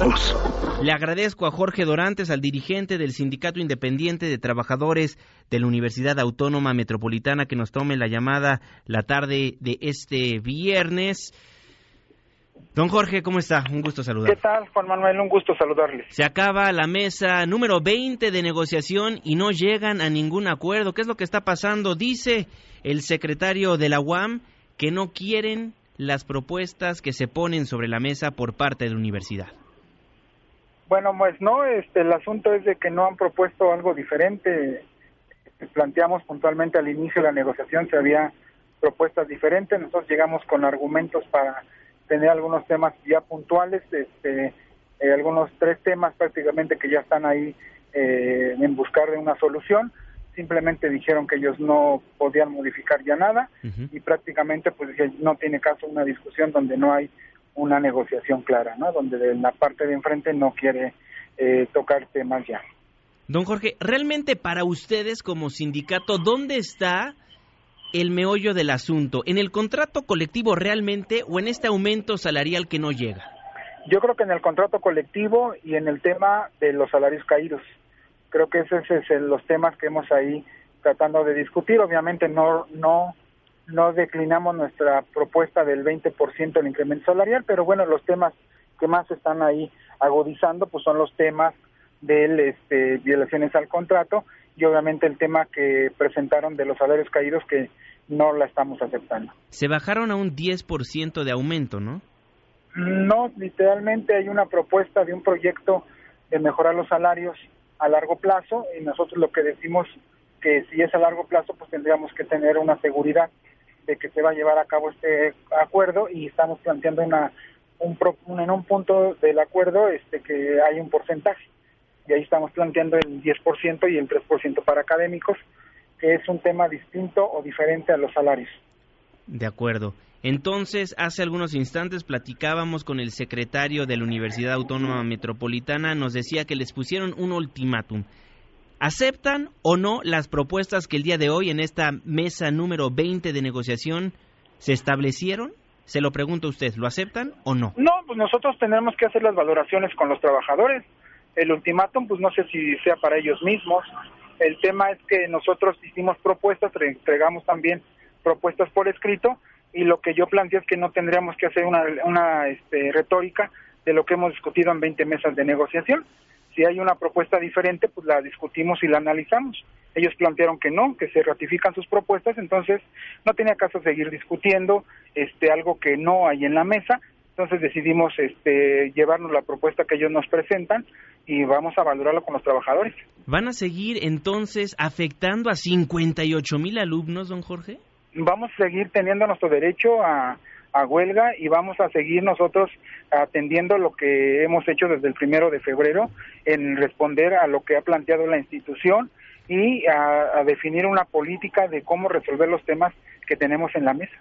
todos. Le agradezco a Jorge Dorantes, al dirigente del Sindicato Independiente de Trabajadores de la Universidad Autónoma Metropolitana, que nos tome la llamada la tarde de este viernes. Don Jorge, ¿cómo está? Un gusto saludar. ¿Qué tal, Juan Manuel? Un gusto saludarle. Se acaba la mesa número 20 de negociación y no llegan a ningún acuerdo. ¿Qué es lo que está pasando? Dice el secretario de la UAM que no quieren las propuestas que se ponen sobre la mesa por parte de la universidad. Bueno, pues no, este, el asunto es de que no han propuesto algo diferente. Planteamos puntualmente al inicio de la negociación si había propuestas diferentes. Nosotros llegamos con argumentos para tener algunos temas ya puntuales, este, eh, algunos tres temas prácticamente que ya están ahí eh, en buscar de una solución simplemente dijeron que ellos no podían modificar ya nada y prácticamente pues no tiene caso una discusión donde no hay una negociación clara, ¿no? Donde la parte de enfrente no quiere eh, tocar temas ya. Don Jorge, realmente para ustedes como sindicato, ¿dónde está el meollo del asunto? ¿En el contrato colectivo realmente o en este aumento salarial que no llega? Yo creo que en el contrato colectivo y en el tema de los salarios caídos. Creo que esos son los temas que hemos ahí tratando de discutir. Obviamente no no no declinamos nuestra propuesta del 20% del incremento salarial, pero bueno, los temas que más están ahí agudizando pues son los temas de este, violaciones al contrato y obviamente el tema que presentaron de los salarios caídos que no la estamos aceptando. Se bajaron a un 10% de aumento, ¿no? No, literalmente hay una propuesta de un proyecto de mejorar los salarios a largo plazo y nosotros lo que decimos que si es a largo plazo pues tendríamos que tener una seguridad de que se va a llevar a cabo este acuerdo y estamos planteando una un, en un punto del acuerdo este que hay un porcentaje y ahí estamos planteando el 10% y el 3% para académicos que es un tema distinto o diferente a los salarios. De acuerdo. Entonces, hace algunos instantes platicábamos con el secretario de la Universidad Autónoma Metropolitana, nos decía que les pusieron un ultimátum. ¿Aceptan o no las propuestas que el día de hoy en esta mesa número 20 de negociación se establecieron? Se lo pregunto a usted, ¿lo aceptan o no? No, pues nosotros tenemos que hacer las valoraciones con los trabajadores. El ultimátum, pues no sé si sea para ellos mismos. El tema es que nosotros hicimos propuestas, entregamos también propuestas por escrito y lo que yo planteo es que no tendríamos que hacer una, una este, retórica de lo que hemos discutido en 20 mesas de negociación. Si hay una propuesta diferente, pues la discutimos y la analizamos. Ellos plantearon que no, que se ratifican sus propuestas, entonces no tenía caso seguir discutiendo este algo que no hay en la mesa. Entonces decidimos este llevarnos la propuesta que ellos nos presentan y vamos a valorarlo con los trabajadores. ¿Van a seguir entonces afectando a 58 mil alumnos, don Jorge? vamos a seguir teniendo nuestro derecho a, huelga y vamos a seguir nosotros atendiendo lo que hemos hecho desde el primero de febrero en responder a lo que ha planteado la institución y a, definir una política de cómo resolver los temas que tenemos en la mesa.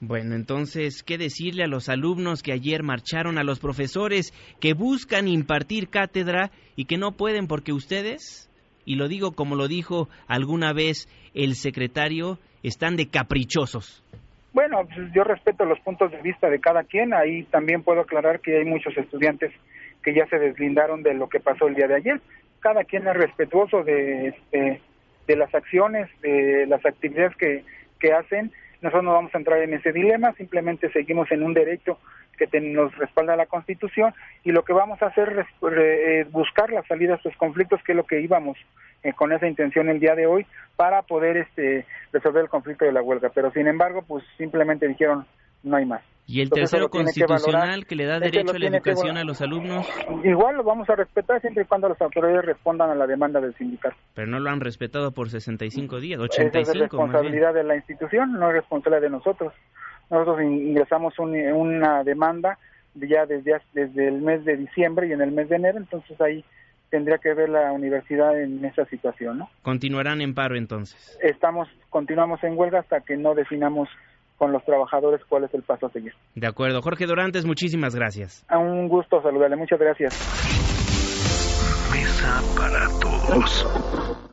Bueno, entonces, ¿qué decirle a los alumnos que ayer marcharon, a los profesores que buscan impartir cátedra y que no pueden porque ustedes, y lo digo como lo dijo alguna vez el secretario, están de caprichosos. Bueno, pues, yo respeto los puntos de vista de cada quien. Ahí también puedo aclarar que hay muchos estudiantes que ya se deslindaron de lo que pasó el día de ayer. Cada quien es respetuoso de, este, de las acciones, de las actividades que, que hacen. Nosotros no vamos a entrar en ese dilema, simplemente seguimos en un derecho que nos respalda la Constitución y lo que vamos a hacer es buscar la salida a estos conflictos, que es lo que íbamos eh, con esa intención el día de hoy para poder este resolver el conflicto de la huelga. Pero sin embargo, pues simplemente dijeron no hay más. ¿Y el tercero constitucional que, le da derecho a la educación a los alumnos? Igual lo vamos a respetar siempre y cuando las autoridades respondan a la demanda del sindicato. Pero no lo han respetado por 65 días, 85. es responsabilidad de la institución, no es responsabilidad de nosotros. Nosotros ingresamos una demanda ya desde, desde el mes de diciembre y en el mes de enero, entonces ahí tendría que ver la universidad en esa situación, ¿no? Continuarán en paro entonces. Estamos, continuamos en huelga hasta que no definamos con los trabajadores cuál es el paso a seguir. De acuerdo. Jorge Dorantes, muchísimas gracias. A un gusto saludarle. Muchas gracias. Mesa para todos.